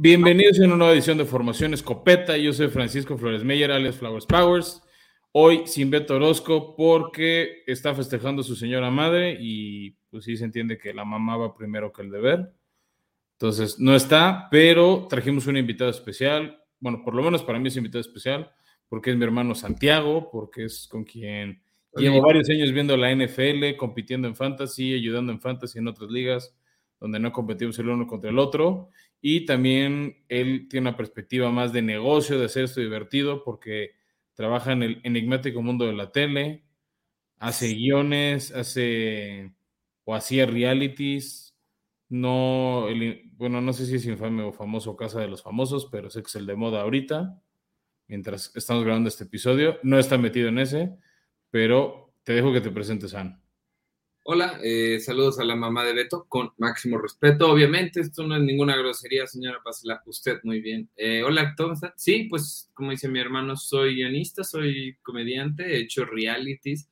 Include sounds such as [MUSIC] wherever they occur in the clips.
Bienvenidos a una nueva edición de Formación Escopeta. Yo soy Francisco Flores Meyer, alias Flowers Powers. Hoy sin Beto Orozco porque está festejando a su señora madre y pues sí se entiende que la mamá va primero que el deber. Entonces no está, pero trajimos un invitado especial. Bueno, por lo menos para mí es invitado especial porque es mi hermano Santiago, porque es con quien llevo varios años viendo la NFL, compitiendo en fantasy, ayudando en fantasy en otras ligas donde no competimos el uno contra el otro y también él tiene una perspectiva más de negocio, de hacer esto divertido, porque trabaja en el enigmático mundo de la tele, hace guiones, hace o hacía realities. No, bueno, no sé si es infame o famoso Casa de los Famosos, pero sé que es el de moda ahorita, mientras estamos grabando este episodio. No está metido en ese, pero te dejo que te presentes, Ana. Hola, eh, saludos a la mamá de Beto, con máximo respeto, obviamente, esto no es ninguna grosería, señora, pásela usted muy bien. Eh, hola, ¿cómo está? Sí, pues, como dice mi hermano, soy guionista, soy comediante, he hecho realities,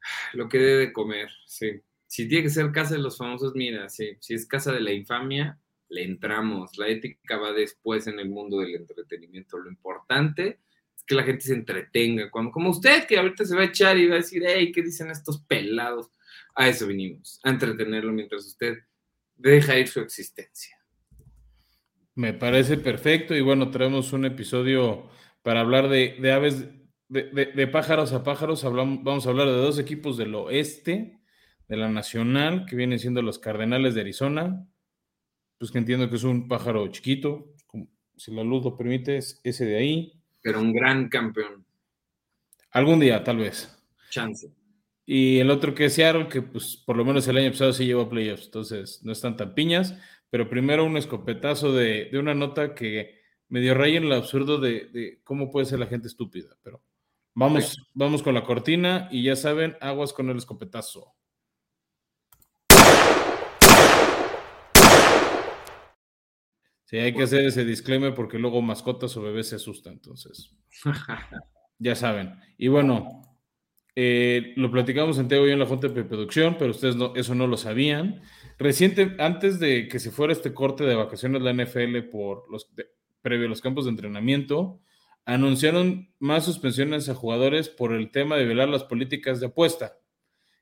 [SIGHS] lo que debe comer, sí. Si tiene que ser casa de los famosos, mira, sí, si es casa de la infamia, le entramos, la ética va después en el mundo del entretenimiento, lo importante que la gente se entretenga, cuando, como usted que ahorita se va a echar y va a decir, hey, ¿qué dicen estos pelados? A eso vinimos, a entretenerlo mientras usted deja ir su existencia. Me parece perfecto y bueno, traemos un episodio para hablar de, aves, de, pájaros a pájaros. Hablamos, vamos a hablar de dos equipos del oeste, de la Nacional, que vienen siendo los Cardenales de Arizona, pues que entiendo que es un pájaro chiquito, si la luz lo permite, es ese de ahí. Pero un gran campeón. Algún día, tal vez. Chance. Y el otro que es Seattle, que pues por lo menos el año pasado sí llevó a playoffs, entonces no están tan piñas. Pero primero un escopetazo de, una nota que me dio raya en el absurdo de, cómo puede ser la gente estúpida. Pero vamos, vamos con la cortina y ya saben, aguas con el escopetazo. Sí, hay que hacer ese disclaimer porque luego mascotas o bebés se asustan, entonces. ya saben. Y bueno, eh, lo platicamos en Teo y en la Junta de Producción, pero ustedes eso no lo sabían. Reciente, antes de que se fuera este corte de vacaciones la NFL por los previo a los campos de entrenamiento, anunciaron más suspensiones a jugadores por el tema de violar las políticas de apuesta.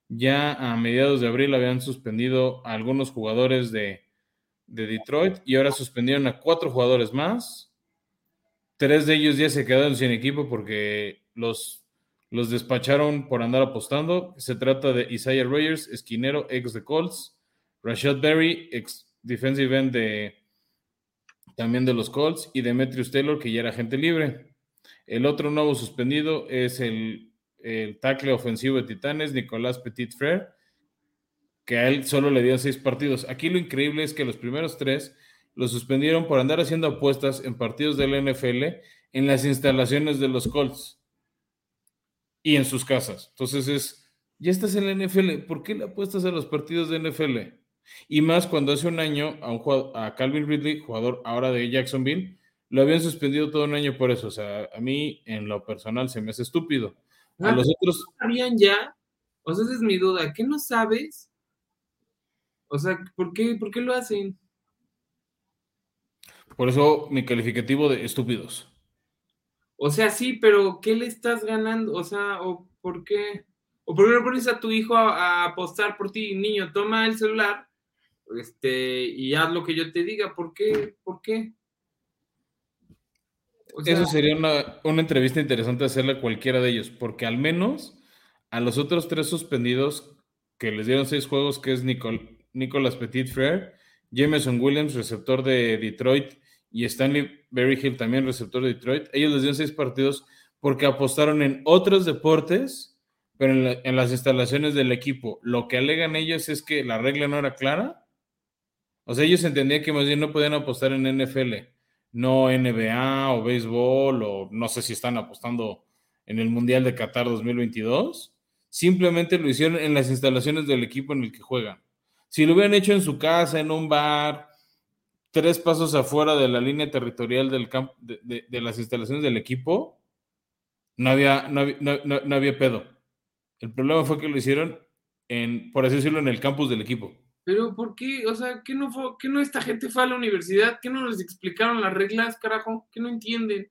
Ya a mediados de abril habían suspendido a algunos jugadores de, de Detroit y ahora suspendieron a cuatro jugadores más. Tres de ellos ya se quedaron sin equipo porque los los despacharon por andar apostando. Se trata de Isaiah Rogers, esquinero, ex de Colts. Rashad Berry, ex defensive end de también de los Colts. Y Demetrius Taylor, que ya era agente libre. El otro nuevo suspendido es el, el tackle ofensivo de Titanes, Nicolás Petit Frere, que a él solo le dio seis partidos. Aquí lo increíble es que los primeros tres lo suspendieron por andar haciendo apuestas en partidos del NFL en las instalaciones de los Colts y en sus casas. Entonces es, ya estás en la NFL, ¿por qué le apuestas a los partidos de NFL? Y más cuando hace un año a, un a Calvin Ridley, jugador ahora de Jacksonville, lo habían suspendido todo un año por eso. O sea, a mí en lo personal se me hace estúpido. A ah, los otros... ¿Sabían ya? O sea, esa es mi duda. ¿Qué no sabes? O sea, ¿por qué, ¿por qué lo hacen? Por eso mi calificativo de estúpidos. O sea, sí, pero ¿qué le estás ganando? O sea, ¿o por qué? ¿O por qué no pones a tu hijo a, apostar por ti? Niño, toma el celular este, y haz lo que yo te diga. ¿Por qué? ¿Por qué? Eso sería una, entrevista interesante hacerle a cualquiera de ellos, porque al menos a los otros tres suspendidos que les dieron seis juegos, que es Nicolas Petit Frere, Jameson Williams, receptor de Detroit, y Stanley Berryhill, también receptor de Detroit, ellos les dieron seis partidos porque apostaron en otros deportes, pero en, las instalaciones del equipo. Lo que alegan ellos es que la regla no era clara. O sea, ellos entendían que más bien no podían apostar en NFL, no NBA o béisbol, o no sé si están apostando en el Mundial de Qatar 2022. Simplemente lo hicieron en las instalaciones del equipo en el que juegan. Si lo hubieran hecho en su casa, en un bar, tres pasos afuera de la línea territorial de, las instalaciones del equipo, no había, no había, pedo. El problema fue que lo hicieron en, por así decirlo, en el campus del equipo. Pero ¿por qué? O sea, ¿qué no, fue, ¿qué no esta gente fue a la universidad? ¿Qué no les explicaron las reglas, carajo? ¿Qué no entienden?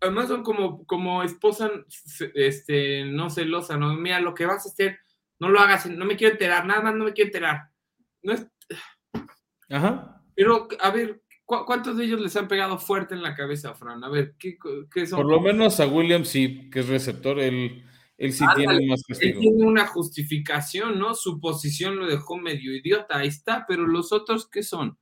Además son como, como esposa, este, no celosa, ¿no? Mira, lo que vas a hacer, no lo hagas, no me quiero enterar, nada más no me quiero enterar. No es... Ajá. Pero, a ver, ¿cuántos de ellos les han pegado fuerte en la cabeza, Fran? A ver, ¿qué, qué son? Por lo menos a William sí, que es receptor, él él sí tiene más castigo. Él tiene una justificación, ¿no? Su posición lo dejó medio idiota, ahí está, pero los otros, ¿qué son?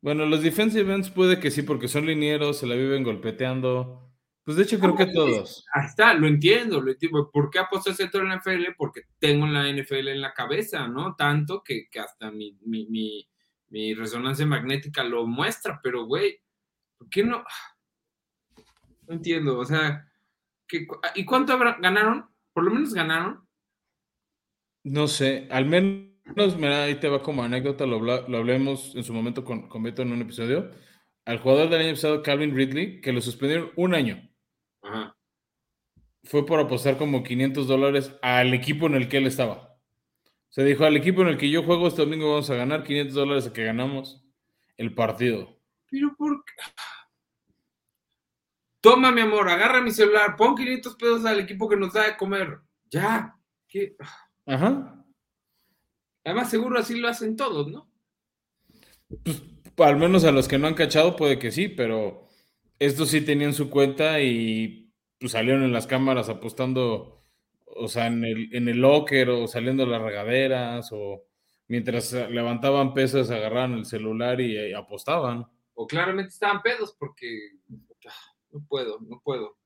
Bueno, los defensive ends puede que sí, porque son linieros, se la viven golpeteando. Pues de hecho creo que todos. Ahí está, lo entiendo, lo entiendo. ¿Por qué aposté centro en la NFL? Porque tengo la NFL en la cabeza, ¿no? Tanto que, hasta mi, mi, resonancia magnética lo muestra, pero güey, ¿por qué no? No entiendo, o sea, ¿y cuánto ganaron? ¿Por lo menos ganaron? No sé, al menos, mira, ahí te va como anécdota, lo, lo hablemos en su momento con, con, Beto en un episodio. Al jugador del año pasado, Calvin Ridley, que lo suspendieron un año. Fue por apostar como 500 dólares al equipo en el que él estaba. Se dijo, al equipo en el que yo juego este domingo vamos a ganar 500 dólares a que ganamos el partido. Pero ¿por qué? Toma, mi amor, agarra mi celular, pon 500 pesos al equipo que nos da de comer. Ya. ¿Qué? Ajá. Además, seguro así lo hacen todos, ¿no? Pues, al menos a los que no han cachado, puede que sí, pero estos sí tenían su cuenta y pues, salieron en las cámaras apostando, o sea, en el, en el locker o saliendo las regaderas o mientras levantaban pesas agarraban el celular y, y apostaban. O claramente estaban pedos porque no puedo, no puedo.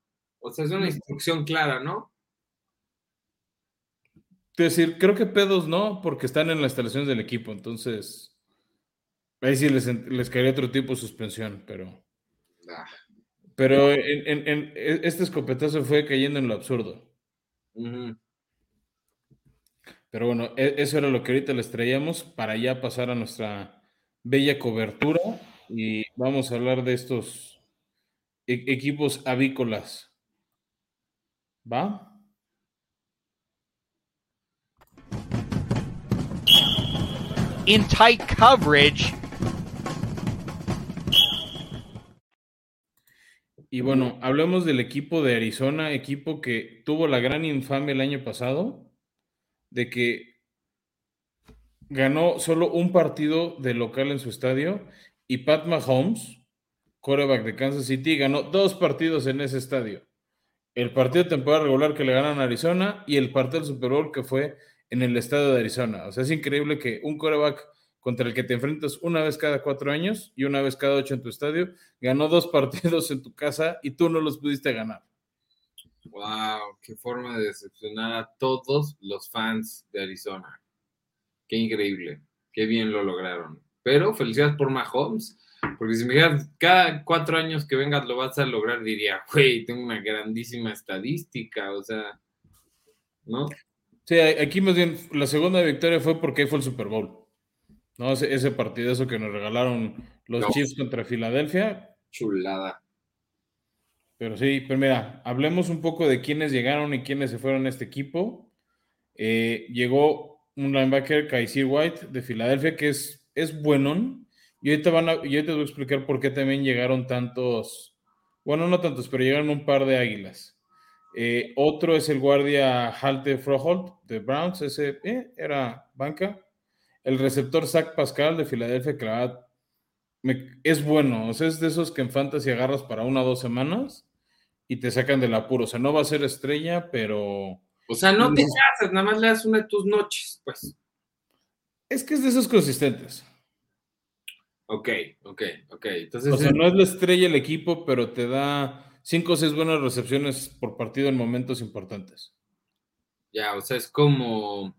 O sea, es una instrucción clara, ¿no? Es decir, creo que pedos no, porque están en las instalaciones del equipo, entonces ahí sí les, les caería otro tipo de suspensión, pero... Ah. Pero en, e, este escopetazo fue cayendo en lo absurdo. Pero bueno, e, eso era lo que ahorita les traíamos para ya pasar a nuestra bella cobertura y vamos a hablar de estos e-, equipos avícolas. ¿Va? In tight coverage. Y bueno, hablemos del equipo de Arizona, equipo que tuvo la gran infamia el año pasado, de que ganó solo un partido de local en su estadio y Pat Mahomes coreback de Kansas City, ganó dos partidos en ese estadio. El partido de temporada regular que le ganan a Arizona y el partido del Super Bowl que fue en el estado de Arizona. O sea, es increíble que un coreback contra el que te enfrentas una vez cada cuatro años y una vez cada ocho en tu estadio, ganó dos [LAUGHS] partidos en tu casa y tú no los pudiste ganar. Wow, qué forma de decepcionar a todos los fans de Arizona. Qué increíble, qué bien lo lograron. Pero felicidades por Mahomes porque si me dijeras, cada cuatro años que vengas lo vas a lograr, diría, [LAUGHS] güey, tengo una grandísima estadística, o sea, ¿no? Sí, aquí más bien la segunda victoria fue porque fue el Super Bowl. ¿No? Ese, ese partidazo que nos regalaron los Chiefs contra Filadelfia. Chulada. Pero sí, pero mira, hablemos un poco de quiénes llegaron y quiénes se fueron a este equipo. Eh, llegó un linebacker, Kaiser White, de Filadelfia, que es, es buenón, y ahorita, van a, te voy a explicar por qué también llegaron tantos, bueno, no tantos, pero llegaron un par de águilas. Eh, otro es el guardia Halte Froholt de Browns, ese eh, era banca. El receptor Zach Pascal de Filadelfia, que es bueno, o sea, es de esos que en fantasy agarras para una o dos semanas y te sacan del apuro. O sea, no va a ser estrella, pero. O sea, no te casas, nada más le das una de tus noches, pues. Es que es de esos consistentes. Ok, ok, ok. Entonces, o sea, no es la estrella el equipo, pero te da cinco o seis buenas recepciones por partido en momentos importantes. Ya, o sea, es como,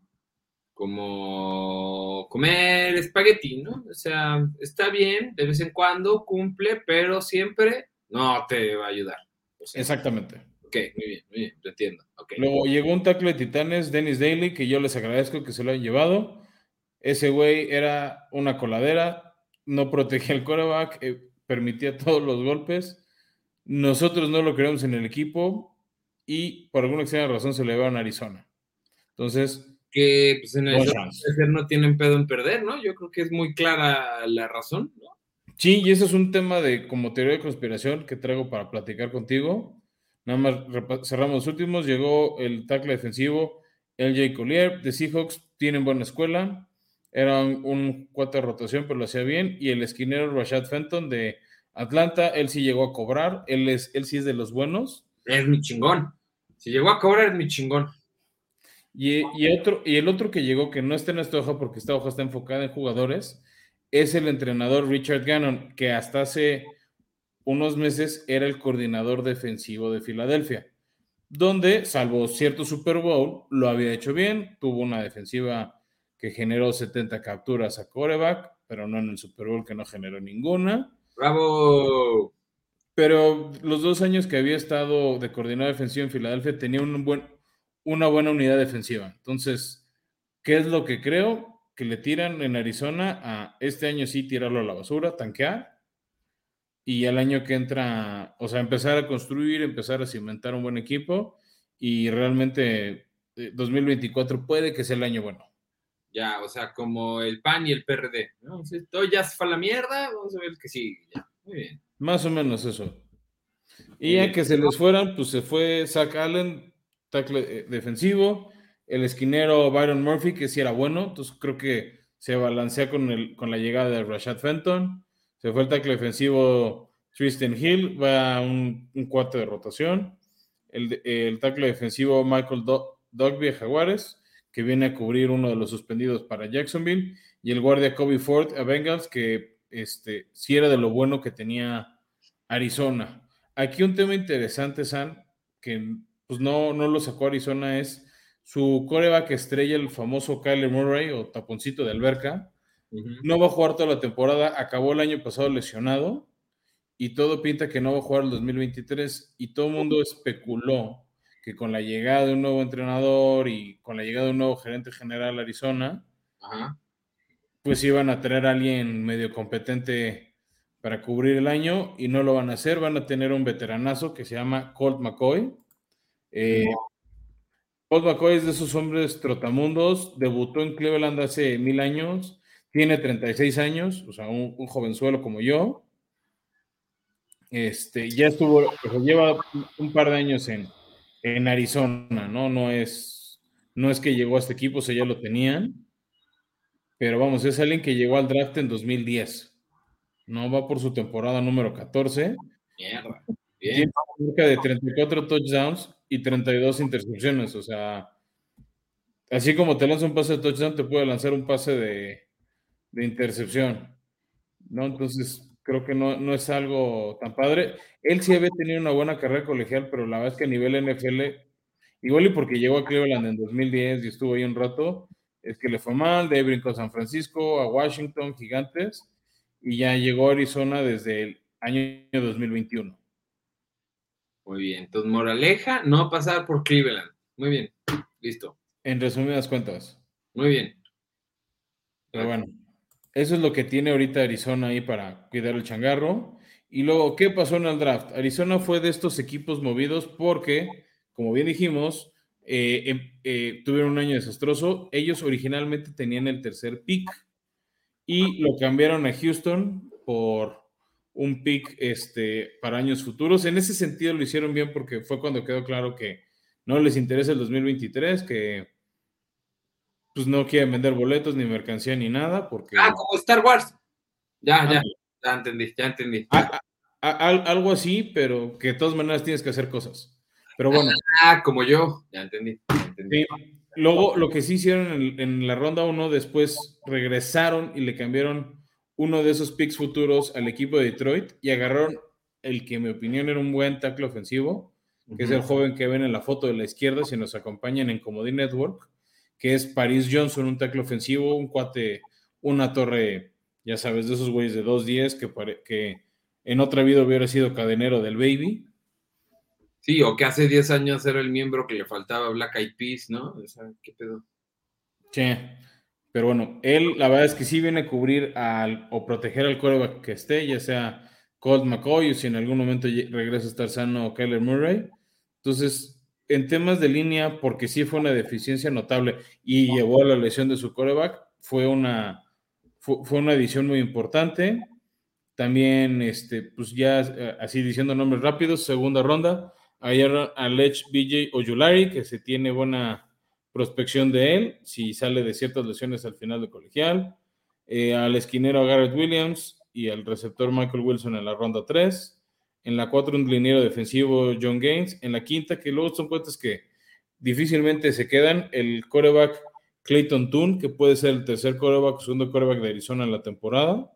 como comer espagueti, ¿no? O sea, está bien, de vez en cuando cumple, pero siempre no te va a ayudar. Exactamente. Ok, muy bien, muy bien, lo entiendo. Luego llegó un tackle de Titanes, Dennis Daly, que yo les agradezco que se lo hayan llevado. Ese güey era una coladera, no protegía el coreback, eh, permitía todos los golpes. Nosotros no lo creemos en el equipo y por alguna extraña razón se le va a Arizona. Entonces, que pues, en el no tienen pedo en perder, ¿no? Yo creo que es muy clara la razón, ¿no? Sí, y ese es un tema de como teoría de conspiración que traigo para platicar contigo. Nada más cerramos los últimos. Llegó el tackle defensivo LJ Collier de Seahawks. Tienen buena escuela. Era un, un cuate de rotación, pero lo hacía bien. Y el esquinero Rashad Fenton de Atlanta. Él sí llegó a cobrar. Él, es, él sí es de los buenos. Es mi chingón. Si llegó a cobrar, es mi chingón. Y, y otro, y el otro que llegó, que no está en esta hoja porque esta hoja está enfocada en jugadores, es el entrenador Richard Gannon, que hasta hace unos meses era el coordinador defensivo de Filadelfia, donde, salvo cierto Super Bowl, lo había hecho bien, tuvo una defensiva que generó 70 capturas a coreback, pero no en el Super Bowl que no generó ninguna. ¡Bravo! Pero los dos años que había estado de coordinador defensivo en Filadelfia tenía un buen, una buena unidad defensiva. Entonces, ¿qué es lo que creo? Que le tiran en Arizona a este año sí tirarlo a la basura, tanquear. Y el año que entra, o sea, empezar a construir, empezar a cimentar un buen equipo. Y realmente eh, 2024 puede que sea el año bueno. Ya, o sea, como el PAN y el PRD. todo ya se fue a la mierda, vamos a ver que. Ya. Muy bien. Más o menos eso. Y ya que se les fueran, pues se fue Zach Allen, tackle eh, defensivo, el esquinero Byron Murphy, que sí era bueno, entonces creo que se balancea con, el, con la llegada de Rashad Fenton, se fue el tackle defensivo Tristan Hill, va a un, un cuarto de rotación, el, el tackle defensivo Michael Do- Dogby Jaguares, que viene a cubrir uno de los suspendidos para Jacksonville, y el guardia Kobe Ford a Bengals, que este, sí era de lo bueno que tenía Arizona. Aquí un tema interesante, San, que pues no, no lo sacó Arizona, es su coreback estrella, el famoso Kyler Murray o taponcito de alberca. No va a jugar toda la temporada, acabó el año pasado lesionado y todo pinta que no va a jugar el 2023 y todo el mundo especuló que con la llegada de un nuevo entrenador y con la llegada de un nuevo gerente general a Arizona, Ajá. pues iban a traer a alguien medio competente para cubrir el año y no lo van a hacer. Van a tener un veteranazo que se llama Colt McCoy. Eh, McCoy es de esos hombres trotamundos. Debutó en Cleveland hace mil años. Tiene 36 años, o sea, un, un jovenzuelo como yo. Este, ya estuvo, lleva un par de años en, en Arizona, ¿no? No es, no es que llegó a este equipo, o sea, ya lo tenían. Pero vamos, es alguien que llegó al draft en 2010. No va por su temporada número 14. Mierda. Tiene Bien. marca de 34 touchdowns y 32 intercepciones. O sea, así como te lanza un pase de touchdown, te puede lanzar un pase de, de intercepción. ¿No? Entonces, creo que no, no es algo tan padre. Él sí había tenido una buena carrera colegial, pero la verdad es que a nivel NFL, igual y porque llegó a Cleveland en 2010 y estuvo ahí un rato, es que le fue mal, de ahí brincó a San Francisco, a Washington, Gigantes, y ya llegó a Arizona desde el año 2021. Muy bien. Entonces, moraleja, no pasar por Cleveland. Muy bien. Listo. En resumidas cuentas. Muy bien. Pero bueno, eso es lo que tiene ahorita Arizona ahí para cuidar el changarro. Y luego, ¿qué pasó en el draft? Arizona fue de estos equipos movidos porque, como bien dijimos, eh, em- eh, tuvieron un año desastroso. Ellos originalmente tenían el tercer pick y lo cambiaron a Houston por un pick este, para años futuros. En ese sentido lo hicieron bien porque fue cuando quedó claro que no les interesa el 2023, que pues no quieren vender boletos ni mercancía ni nada, porque Ah, como Star Wars. Ya, ya. Ya entendí, ya entendí. a- a- a- algo así, pero que de todas maneras tienes que hacer cosas. Pero bueno, Ah, como yo. Ya entendí. ya entendí. sí. luego lo que sí hicieron en, en la ronda 1, después regresaron y le cambiaron uno de esos picks futuros al equipo de Detroit y agarraron el que en mi opinión era un buen tackle ofensivo, que es el joven que ven en la foto de la izquierda, si nos acompañan en Comodín Network, que es Paris Johnson, un tackle ofensivo, un cuate, una torre, ya sabes, de esos güeyes de 2.10 que, que en otra vida hubiera sido cadenero del Baby. Sí, o que hace 10 años era el miembro que le faltaba Black Eyed Peas, ¿no? O sea, ¿qué pedo? Sí. Pero bueno, él la verdad es que sí viene a cubrir al, o proteger al coreback que esté, ya sea Colt McCoy o si en algún momento regresa a estar sano Kyler Murray. Entonces, en temas de línea, porque sí fue una deficiencia notable y llevó a la lesión de su coreback, fue una, fue, una edición muy importante. También, este, pues ya eh, así diciendo nombres rápidos, segunda ronda, ayer Alech BJ Oyulari, que se tiene buena prospección de él, si sale de ciertas lesiones al final de colegial. Eh, al esquinero Garrett Williams y al receptor Michael Wilson en la ronda 3. En la 4, un liniero defensivo John Gaines. En la quinta, que luego son cuentas que difícilmente se quedan, el coreback Clayton Toon, que puede ser el tercer coreback, segundo coreback de Arizona en la temporada.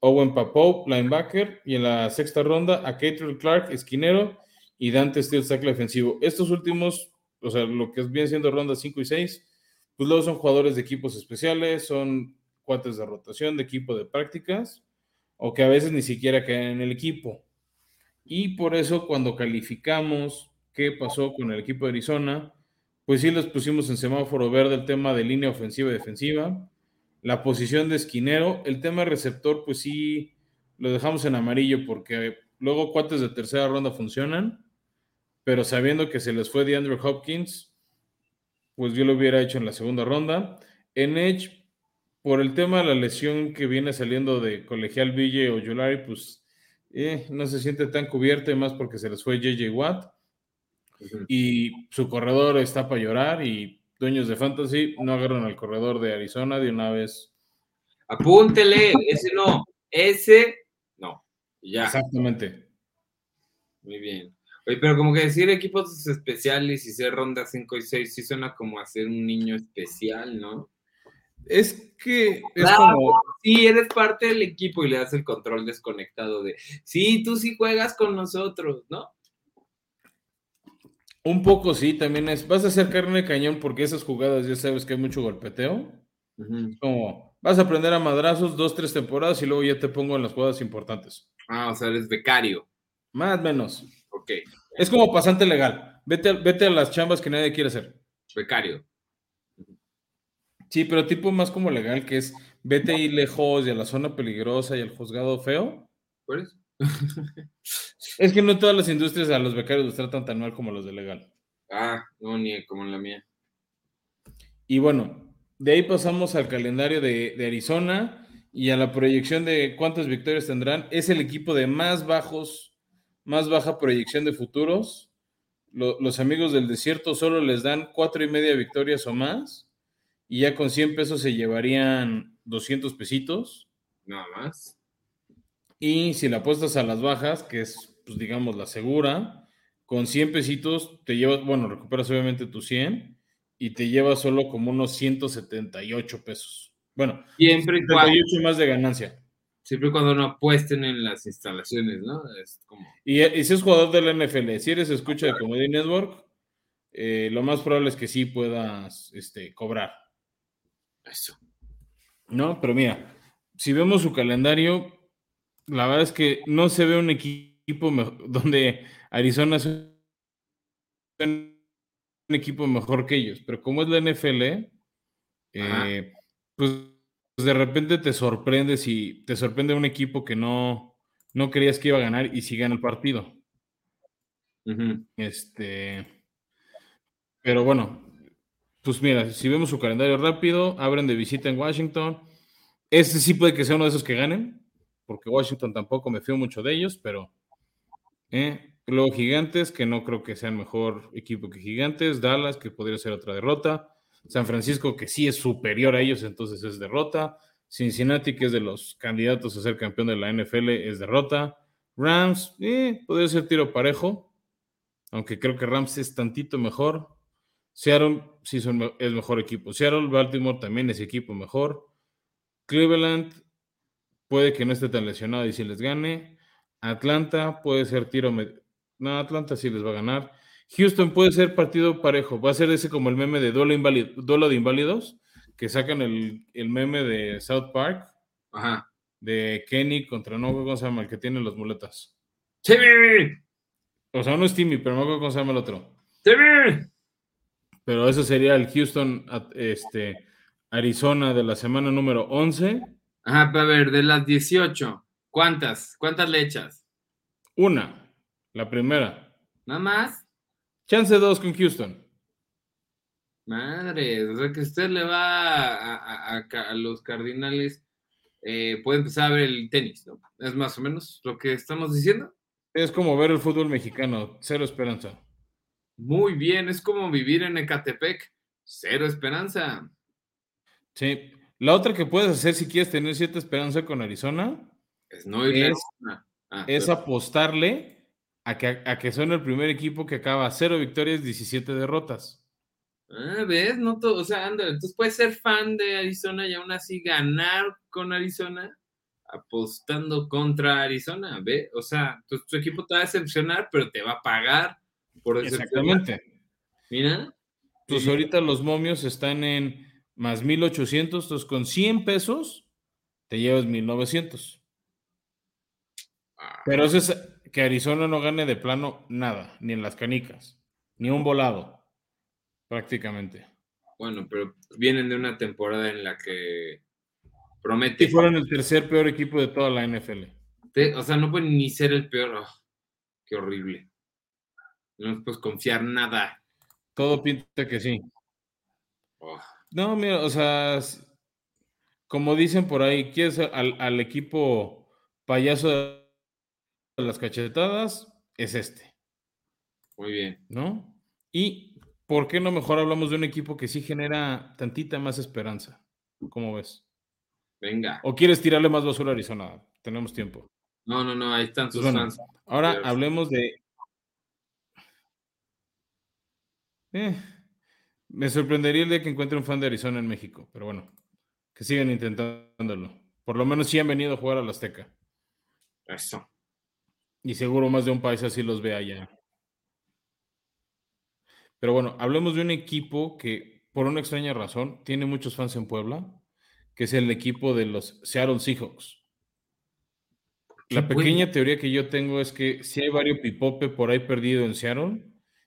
Owen Papou, linebacker. Y en la sexta ronda, a Catrell Clark, esquinero. Y Dante Steele, tackle defensivo. Estos últimos, o sea, lo que viene siendo ronda 5 y 6, pues luego son jugadores de equipos especiales, son cuates de rotación, de equipo de prácticas, o que a veces ni siquiera quedan en el equipo. Y por eso cuando calificamos qué pasó con el equipo de Arizona, pues sí les pusimos en semáforo verde el tema de línea ofensiva y defensiva, la posición de esquinero, el tema receptor, pues sí lo dejamos en amarillo porque luego cuates de tercera ronda funcionan, pero sabiendo que se les fue de Andrew Hopkins, pues yo lo hubiera hecho en la segunda ronda. En Edge, por el tema de la lesión que viene saliendo de colegial Ville o Yolari, pues eh, no se siente tan cubierto, y más porque se les fue JJ Watt. Y su corredor está para llorar y dueños de fantasy no agarran al corredor de Arizona de una vez. Apúntele, ese no, ese no. Ya. Exactamente. Muy bien. Oye, pero como que decir equipos especiales y ser ronda 5 y 6 sí suena como a ser un niño especial, ¿no? Es que es como... Sí, eres parte del equipo y le das el control desconectado de, sí, tú sí juegas con nosotros, ¿no? Un poco sí, también es, vas a hacer carne de cañón porque esas jugadas ya sabes que hay mucho golpeteo. Como, vas a aprender a madrazos dos, tres temporadas y luego ya te pongo en las jugadas importantes. Ah, o sea, eres becario. Más o menos. Es como pasante legal. Vete, vete a las chambas que nadie quiere hacer. Becario. Sí, pero tipo más como legal, que es vete ahí lejos y a la zona peligrosa y al juzgado feo. ¿Por eso? [LAUGHS] es que no todas las industrias a los becarios los tratan tan mal como los de legal. Ah, no, ni como en la mía. Y bueno, de ahí pasamos al calendario de, Arizona y a la proyección de cuántas victorias tendrán. Es el equipo de más bajos, más baja proyección de futuros. los amigos del desierto solo les dan cuatro y media victorias o más y ya con 100 pesos se llevarían 200 pesitos. Nada más. Y si la apuestas a las bajas, que es, pues digamos, la segura, con 100 pesitos te llevas, bueno, recuperas obviamente tus 100 y te llevas solo como unos 178 pesos. Bueno, siempre y más de ganancia. Siempre y cuando no apuesten en las instalaciones, ¿no? Es como... y, si es jugador del NFL, si eres escucha de Comedy Network, eh, lo más probable es que sí puedas este, cobrar. Eso. No, pero mira, si vemos su calendario, la verdad es que no se ve un equipo [LAUGHS] donde Arizona es un equipo mejor que ellos, pero como es la NFL, eh, pues de repente te sorprende si te sorprende un equipo que no, no creías que iba a ganar y si gana el partido. Este, pero bueno, pues mira, si vemos su calendario rápido, abren de visita en Washington. Este sí puede que sea uno de esos que ganen, porque Washington tampoco me fío mucho de ellos, pero eh, luego Gigantes, que no creo que sean mejor equipo que Gigantes, Dallas, que podría ser otra derrota, San Francisco, que sí es superior a ellos, entonces es derrota, Cincinnati, que es de los candidatos a ser campeón de la NFL, es derrota, Rams, eh, podría ser tiro parejo, aunque creo que Rams es tantito mejor, Seattle sí son el mejor equipo. Seattle, Baltimore también es equipo mejor. Cleveland puede que no esté tan lesionado y si les gane. Atlanta puede ser tiro. No, Atlanta sí les va a ganar. Houston puede ser partido parejo. Va a ser ese como el meme de duelo, de inválidos, que sacan el, meme de South Park. Ajá. De Kenny contra no, ¿cómo se llama? El que tiene las muletas. ¡Timmy! O sea, no es Timmy, pero no cómo se llama el otro. ¡Timmy! Pero eso sería el Houston, este, Arizona de la semana número 11. Ajá, a ver, de las 18, ¿cuántas? ¿Cuántas le echas? Una, la primera. ¿Nada más? Chance 2 con Houston. Madre, o sea que usted le va a, a- a- a los Cardinales, eh, puede empezar a ver el tenis, ¿no? Es más o menos lo que estamos diciendo. Es como ver el fútbol mexicano, cero esperanza. Muy bien, es como vivir en Ecatepec, cero esperanza. Sí. La otra que puedes hacer si quieres tener cierta esperanza con Arizona Es no ir Es- Ah, es pero- apostarle a que, a que son el primer equipo que acaba cero victorias, 17 derrotas. Ah, ¿ves? No to- o sea, ándale, entonces puedes ser fan de Arizona y aún así ganar con Arizona apostando contra Arizona, ¿ve? O sea, tu, tu equipo te va a decepcionar, pero te va a pagar por. Exactamente. Mira. Pues Sí. ahorita los momios están en más 1800, entonces con 100 pesos te llevas 1900. Ah, Pero eso es que Arizona no gane de plano nada, ni en las canicas, ni un volado, prácticamente. bueno, pero vienen de una temporada en la que promete. Y fueron el tercer peor equipo de toda la NFL. Te- o sea, no pueden ni ser el peor. Ah, qué horrible. No puedes confiar nada. Todo pinta que sí. Oh, No, mira, o sea, como dicen por ahí, quieres al, al equipo payaso de las cachetadas, es este, muy bien. ¿no? Y ¿por qué no mejor hablamos de un equipo que sí genera tantita más esperanza? ¿Cómo ves? Venga. ¿O quieres tirarle más basura a Arizona? Tenemos tiempo. No, no, no, ahí están Pues sus bueno, fans. ahora Pero- hablemos de. Eh, me sorprendería el día que encuentre un fan de Arizona en México, pero bueno, que sigan intentándolo. Por lo menos sí han venido a jugar a la Azteca. Eso. Y seguro más de un país así los ve allá. Pero bueno, hablemos de un equipo que, por una extraña razón, tiene muchos fans en Puebla, que es el equipo de los Seattle Seahawks. La pequeña teoría que yo tengo es que si hay varios pipope por ahí perdido en Seattle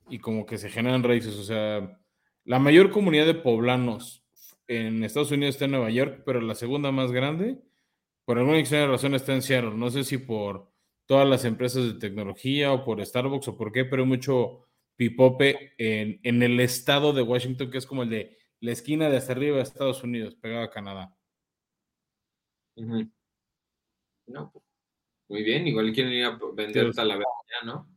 y como que se generan raíces. O sea, la mayor comunidad de poblanos en Estados Unidos está en Nueva York, pero la segunda más grande, por alguna extraña razón, está en Seattle. No sé si por todas las empresas de tecnología o por Starbucks o por qué, pero hay mucho pipope en, en el estado de Washington, que es como el de la esquina de hasta arriba de Estados Unidos, pegado a Canadá. No, pues, muy bien. Igual quieren ir a vender. Talavera ¿no?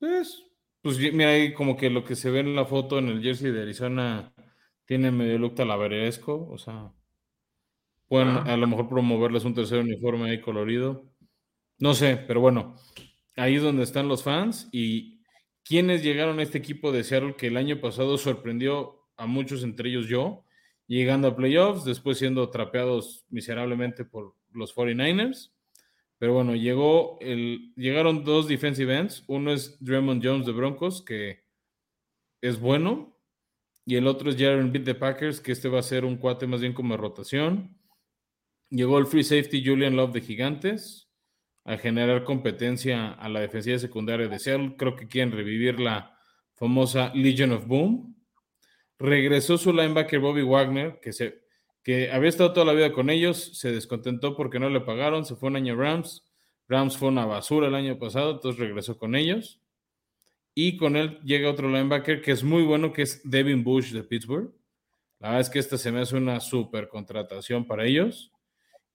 Pues, pues mira ahí como que lo que se ve en la foto en el jersey de Arizona tiene medio look talaveresco, o sea, pueden a lo mejor promoverles un tercer uniforme ahí colorido. No sé, pero bueno, ahí es donde están los fans y quienes llegaron a este equipo de Seattle que el año pasado sorprendió a muchos, entre ellos yo, llegando a playoffs, después siendo trapeados miserablemente por los 49ers. Pero bueno, llegó el, llegaron dos defensive ends. Uno es Draymond Jones de Broncos, que es bueno. Y el otro es Jaron Beat de Packers, que este va a ser un cuate más bien como rotación. Llegó el free safety Julian Love de Gigantes a generar competencia a la defensiva secundaria de Seattle. Creo que quieren revivir la famosa Legion of Boom. Regresó su linebacker Bobby Wagner, que, se, que había estado toda la vida con ellos, se descontentó porque no le pagaron, se fue un año Rams. Rams fue una basura el año pasado, entonces regresó con ellos. Y con él llega otro linebacker que es muy bueno, que es Devin Bush de Pittsburgh. La verdad es que esta se me hace una super contratación para ellos.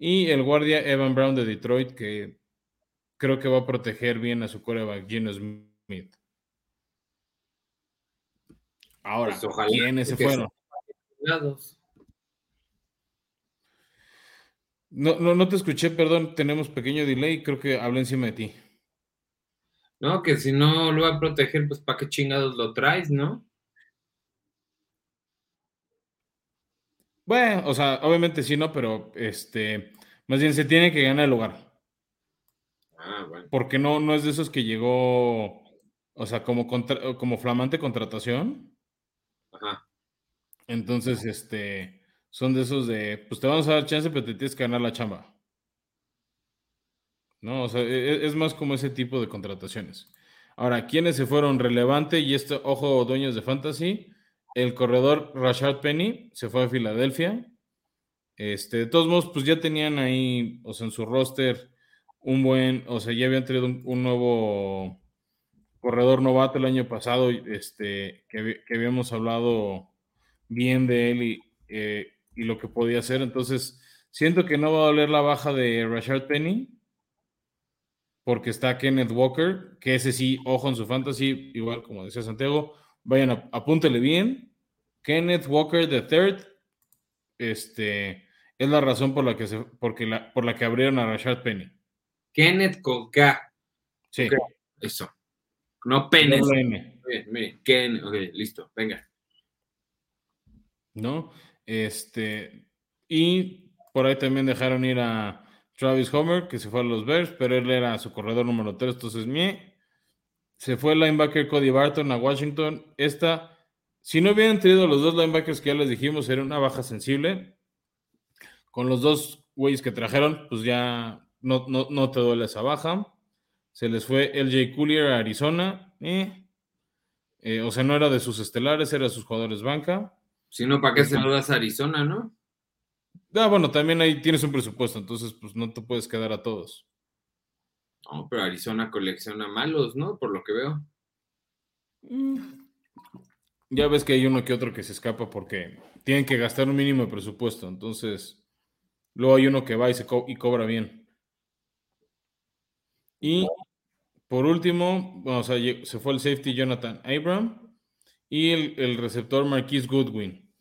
Y el guardia Evan Brown de Detroit, que creo que va a proteger bien a su coreback, Gino Smith. Ahora, Pues ojalá ¿quiénes se fueron? No, no, no te escuché, perdón, tenemos pequeño delay, creo que hablé encima de ti. No, que si no lo va a proteger, pues ¿para qué chingados lo traes, no? Bueno, o sea, obviamente sí, no, pero este, más bien se tiene que ganar el lugar, Ah, bueno. porque no, no es de esos que llegó, o sea, como, contra- como flamante contratación. Ajá. Entonces, este, son de esos de, pues te vamos a dar chance, pero te tienes que ganar la chamba. ¿No? O sea, e- e- es más como ese tipo de contrataciones. Ahora, ¿quiénes se fueron relevante? Y esto, ojo, dueños de fantasy, el corredor Rashad Penny se fue a Filadelfia. Este, de todos modos, pues ya tenían ahí, o sea, en su roster, un buen, o sea, ya habían traído un, nuevo corredor novato el año pasado, este, que, habíamos hablado bien de él y, eh, y, lo que podía hacer. Entonces, siento que no va a doler la baja de Rashard Penny, porque está Kenneth Walker, que ese sí, ojo en su fantasy, igual como decía Santiago, vayan, apúntele bien. Kenneth Walker the third, este, es la razón por la que se, porque la, por la que abrieron a Rashad Penny. Kenneth con K. Sí. Eso. No Penny. Ken, ok, listo, venga. ¿No? Este, y por ahí también dejaron ir a Travis Homer, que se fue a los Bears, pero él era su corredor número 3, entonces mie. Se fue el linebacker Cody Barton a Washington. Esta, si no hubieran tenido los dos linebackers que ya les dijimos, era una baja sensible. Con los dos güeyes que trajeron, pues ya no, no, te duele esa baja. Se les fue LJ Coolier a Arizona. Eh, eh, o sea, no era de sus estelares, era de sus jugadores banca. Si no, ¿para qué se lo das a Arizona, no? Ah, bueno, también ahí tienes un presupuesto, entonces pues no te puedes quedar a todos. No, pero Arizona colecciona malos, ¿no? Por lo que veo. Mm. Ya ves que hay uno que otro que se escapa porque tienen que gastar un mínimo de presupuesto, entonces luego hay uno que va y, se y cobra bien. Y por último, bueno, o sea, se fue el safety Jonathan Abram y el, el receptor Marquise Goodwin.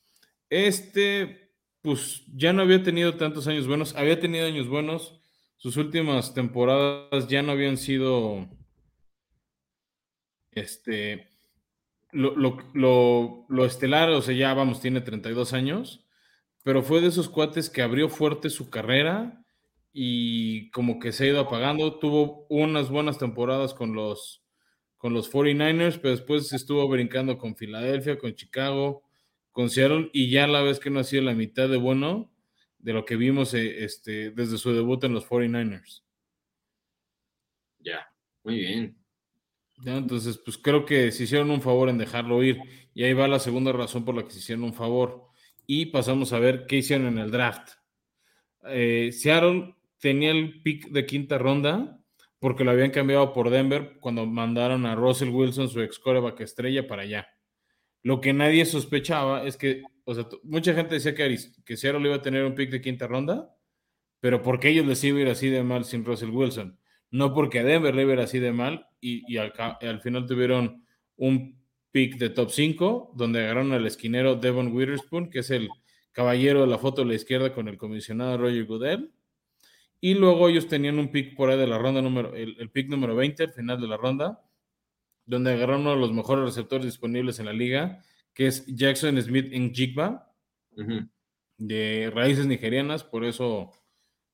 Este pues ya no había tenido tantos años buenos, había tenido años buenos, sus últimas temporadas ya no habían sido, este, lo, lo, estelar, o sea, ya vamos, tiene 32 años, pero fue de esos cuates que abrió fuerte su carrera y como que se ha ido apagando, tuvo unas buenas temporadas con los, con los 49ers, pero después estuvo brincando con Filadelfia, con Chicago, con y ya la vez que no ha sido la mitad de bueno de lo que vimos eh, este, desde su debut en los 49ers. Ya, muy bien. Entonces, pues creo que se hicieron un favor en dejarlo ir. Y ahí va la segunda razón por la que se hicieron un favor. Y pasamos a ver qué hicieron en el draft. Eh, Seattle tenía el pick de quinta ronda porque lo habían cambiado por Denver cuando mandaron a Russell Wilson, su ex coreback estrella, para allá. Lo que nadie sospechaba es que, o sea, mucha gente decía que, que Seattle iba a tener un pick de quinta ronda, pero porque ellos les a ir así de mal sin Russell Wilson. No porque Denver le iba a ir así de mal y, al, final tuvieron un pick de top 5, donde agarraron al esquinero Devon Witherspoon, que es el caballero de la foto de la izquierda con el comisionado Roger Goodell. Y luego ellos tenían un pick por ahí de la ronda número, el, el pick número 20, al final de la ronda, donde agarraron uno de los mejores receptores disponibles en la liga, que es Jackson Smith en Jigba, de raíces nigerianas, por eso,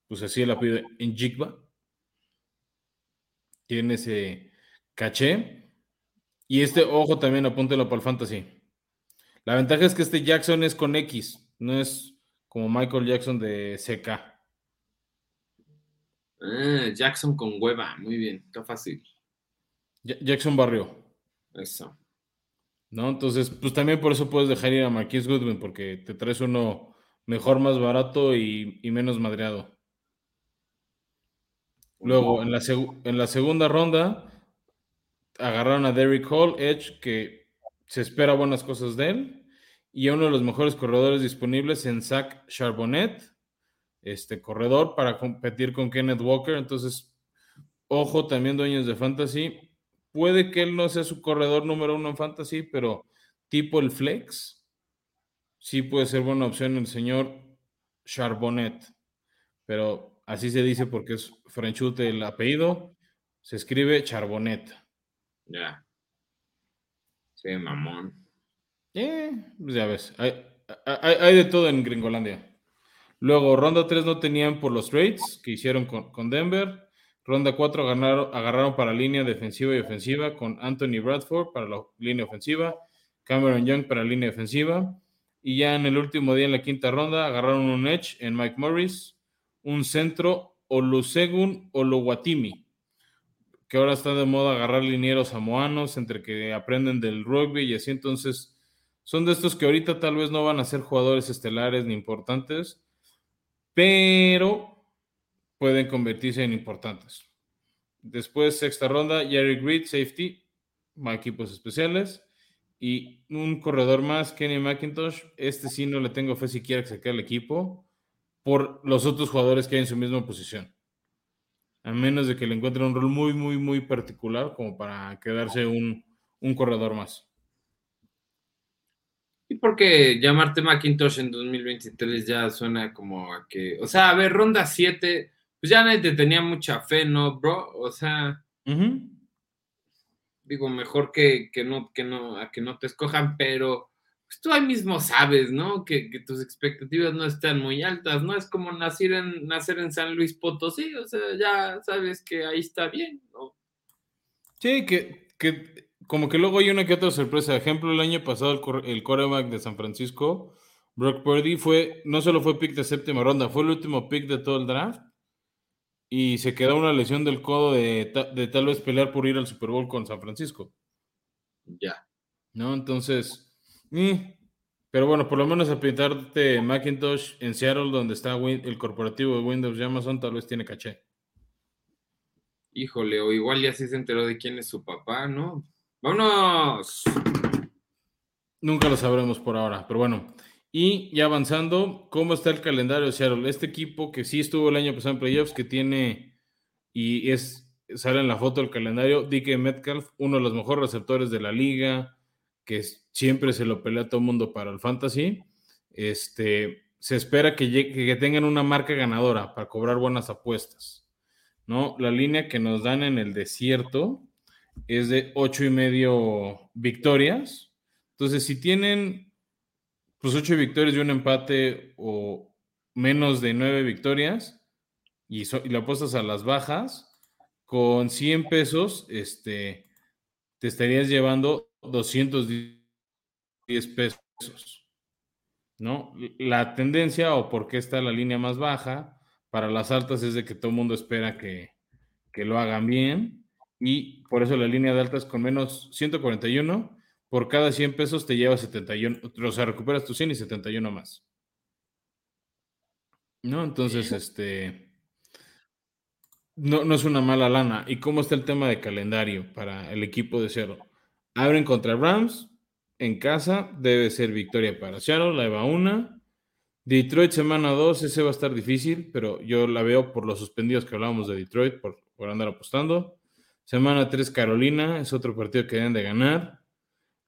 pues así el apellido en Jigba. Tiene ese caché. Y este, ojo, también apúntelo para el fantasy. La ventaja es que este Jackson es con X, no es como Michael Jackson de CK. Ah, Jackson con hueva, muy bien, está fácil. Jackson Barrio. Eso. ¿No? Entonces, pues también por eso puedes dejar ir a Marquis Goodwin, porque te traes uno mejor, más barato y, menos madreado. Luego, en la, en la segunda ronda, agarraron a Derrick Hall, Edge, que se espera buenas cosas de él, y a uno de los mejores corredores disponibles en Zach Charbonnet, este corredor para competir con Kenneth Walker. Entonces, ojo también dueños de fantasy, Puede que él no sea su corredor número uno en fantasy, pero tipo el flex, sí puede ser buena opción el señor Charbonnet. Pero así se dice porque es Frenchute el apellido. Se escribe Charbonnet. Ya. Sí, mamón. Eh, pues ya ves. Hay, de todo en Gringolandia. Luego, ronda 3 no tenían por los trades que hicieron con, con Denver. Ronda 4 agarraron, para línea defensiva y ofensiva con Anthony Bradford para la línea ofensiva, Cameron Young para línea defensiva. Y ya en el último día, en la quinta ronda, agarraron un edge en Mike Morris, un centro Olusegun Oluwatimi, que ahora está de moda agarrar linieros samoanos entre que aprenden del rugby y así. Entonces, son de estos que ahorita tal vez no van a ser jugadores estelares ni importantes, pero pueden convertirse en importantes. Después, sexta ronda, Jerry Reed, safety. equipos especiales. Y un corredor más, Kenny McIntosh. Este sí no le tengo fe siquiera que se quede el equipo por los otros jugadores que hay en su misma posición. A menos de que le encuentre un rol muy, muy, muy particular como para quedarse un, un corredor más. Y porque llamarte Macintosh en 2023 ya suena como a que, o sea, a ver, ronda 7, pues ya nadie te tenía mucha fe, ¿no, bro? O sea, digo, mejor que, que, no, que, no, a que no te escojan, pero pues tú ahí mismo sabes, ¿no? Que, que, tus expectativas no están muy altas, ¿no? Es como nacer en, nacer en San Luis Potosí, o sea, ya sabes que ahí está bien, ¿no? Sí, que, que como que luego hay una que otra sorpresa. Ejemplo, el año pasado el, el coreback de San Francisco, Brock Purdy, fue, no solo fue pick de séptima ronda, fue el último pick de todo el draft. Y se quedó una lesión del codo de, de tal vez pelear por ir al Super Bowl con San Francisco. Ya. ¿No? Entonces, pero bueno, por lo menos a pintarte Macintosh en Seattle, donde está el corporativo de Windows y Amazon, tal vez tiene caché. Híjole, o igual ya sí se enteró de quién es su papá, ¿no? ¡Vámonos! Nunca lo sabremos por ahora, pero bueno. Y ya avanzando, ¿cómo está el calendario de Seattle? Este equipo que sí estuvo el año pasado en playoffs, que tiene y es sale en la foto del calendario, DK Metcalf, uno de los mejores receptores de la liga, que siempre se lo pelea a todo el mundo para el fantasy. Este, se espera que, que tengan una marca ganadora para cobrar buenas apuestas. ¿no? La línea que nos dan en el desierto es de ocho y medio victorias. Entonces, si tienen pues ocho victorias y un empate o menos de nueve victorias y, y le apuestas a las bajas, con 100 pesos, este, te estarías llevando 210 pesos. ¿No? La tendencia o por qué está la línea más baja para las altas es de que todo el mundo espera que, que lo hagan bien y por eso la línea de altas con menos 141, por cada 100 pesos te lleva 71, o sea, recuperas tu 100 y 71 más. ¿No? Entonces, este, no, no es una mala lana. ¿Y cómo está el tema de calendario para el equipo de cero? Abren contra Rams en casa, debe ser victoria para Seattle, la EVA 1. Detroit semana 2, ese va a estar difícil, pero yo la veo por los suspendidos que hablábamos de Detroit, por, por andar apostando. Semana 3, Carolina, es otro partido que deben de ganar.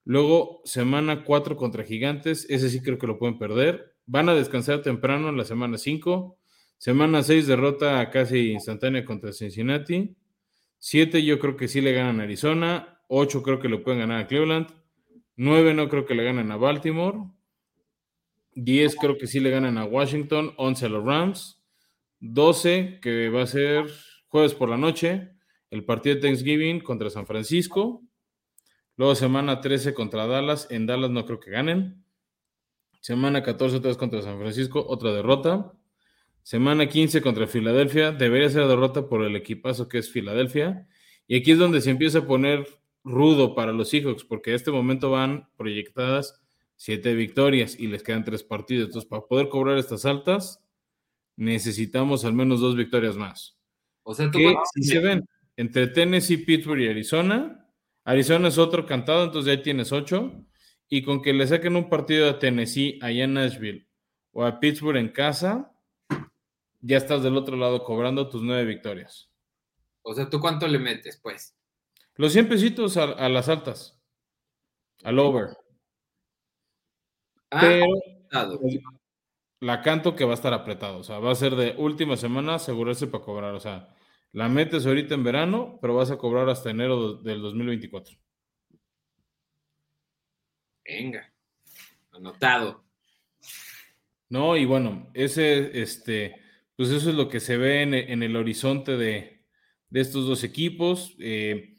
Luego, semana 4 contra Gigantes, ese sí creo que lo pueden perder. Van a descansar temprano en la semana 5. Semana 6, derrota casi instantánea contra Cincinnati. 7, yo creo que sí le ganan a Arizona. 8, creo que lo pueden ganar a Cleveland. 9, no creo que le ganen a Baltimore. 10, creo que sí le ganan a Washington. 11 a los Rams. 12, que va a ser jueves por la noche el partido de Thanksgiving contra San Francisco. Luego semana 13 contra Dallas. En Dallas no creo que ganen. Semana 14 otra vez contra San Francisco, otra derrota. Semana 15 contra Filadelfia. Debería ser derrota por el equipazo que es Filadelfia. Y aquí es donde se empieza a poner rudo para los Seahawks, porque en este momento van proyectadas siete victorias y les quedan tres partidos. Entonces, para poder cobrar estas altas, necesitamos al menos dos victorias más. O sea, tú si se ven, entre Tennessee, Pittsburgh y Arizona. Arizona es otro cantado, entonces ahí tienes ocho. Y con que le saquen un partido a Tennessee allá en Nashville o a Pittsburgh en casa, ya estás del otro lado cobrando tus nueve victorias. O sea, ¿tú cuánto le metes, pues? Los 100 pesitos a, las altas, al over. Ah, Pero la canto que va a estar apretado, o sea, va a ser de última semana asegurarse para cobrar, o sea, la metes ahorita en verano, pero vas a cobrar hasta enero del 2024. Venga, anotado. No, y bueno, ese, este, pues eso es lo que se ve en, el horizonte de, estos dos equipos. Eh,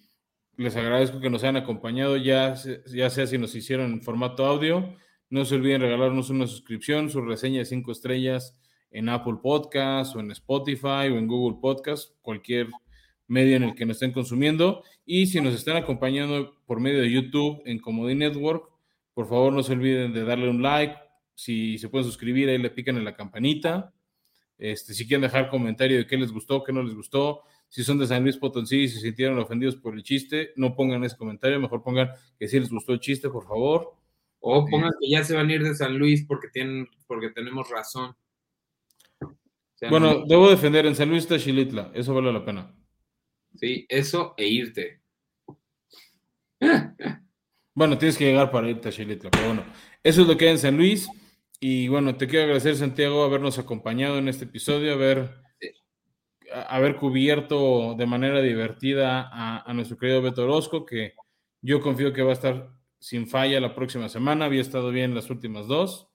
les agradezco que nos hayan acompañado, ya, ya sea si nos hicieron en formato audio. No se olviden regalarnos una suscripción, su reseña de cinco estrellas en Apple Podcast o en Spotify o en Google Podcast, cualquier medio en el que nos estén consumiendo. Y si nos están acompañando por medio de YouTube en Comedy Network, por favor no se olviden de darle un like. Si se pueden suscribir, ahí le pican en la campanita. Este, si quieren dejar comentario de qué les gustó, qué no les gustó, Si son de San Luis Potosí y se sintieron ofendidos por el chiste, no pongan ese comentario, mejor pongan que sí les gustó el chiste, por favor. O pongan que ya se van a ir de San Luis porque tienen, porque tenemos razón. Sea, bueno, no... debo defender, en San Luis está Chilitla, eso vale la pena. Sí, eso e irte. Bueno, tienes que llegar para irte a Chilitla, pero bueno, eso es lo que hay en San Luis. Y bueno, te quiero agradecer, Santiago, habernos acompañado en este episodio, haber, haber cubierto de manera divertida a, a, nuestro querido Beto Orozco, que yo confío que va a estar sin falla la próxima semana. Había estado bien las últimas dos.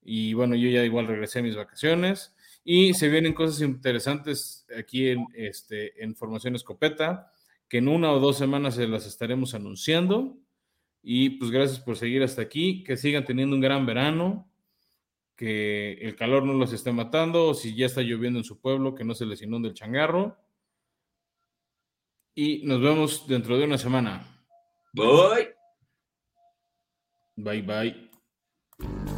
Y bueno, yo ya igual regresé a mis vacaciones. Y se vienen cosas interesantes aquí en, este, en Formación Escopeta, que en una o dos semanas se las estaremos anunciando. Y pues gracias por seguir hasta aquí. Que sigan teniendo un gran verano que el calor no los esté matando, o si ya está lloviendo en su pueblo, que no se les inunde el changarro. Y nos vemos dentro de una semana. Bye. Bye, bye.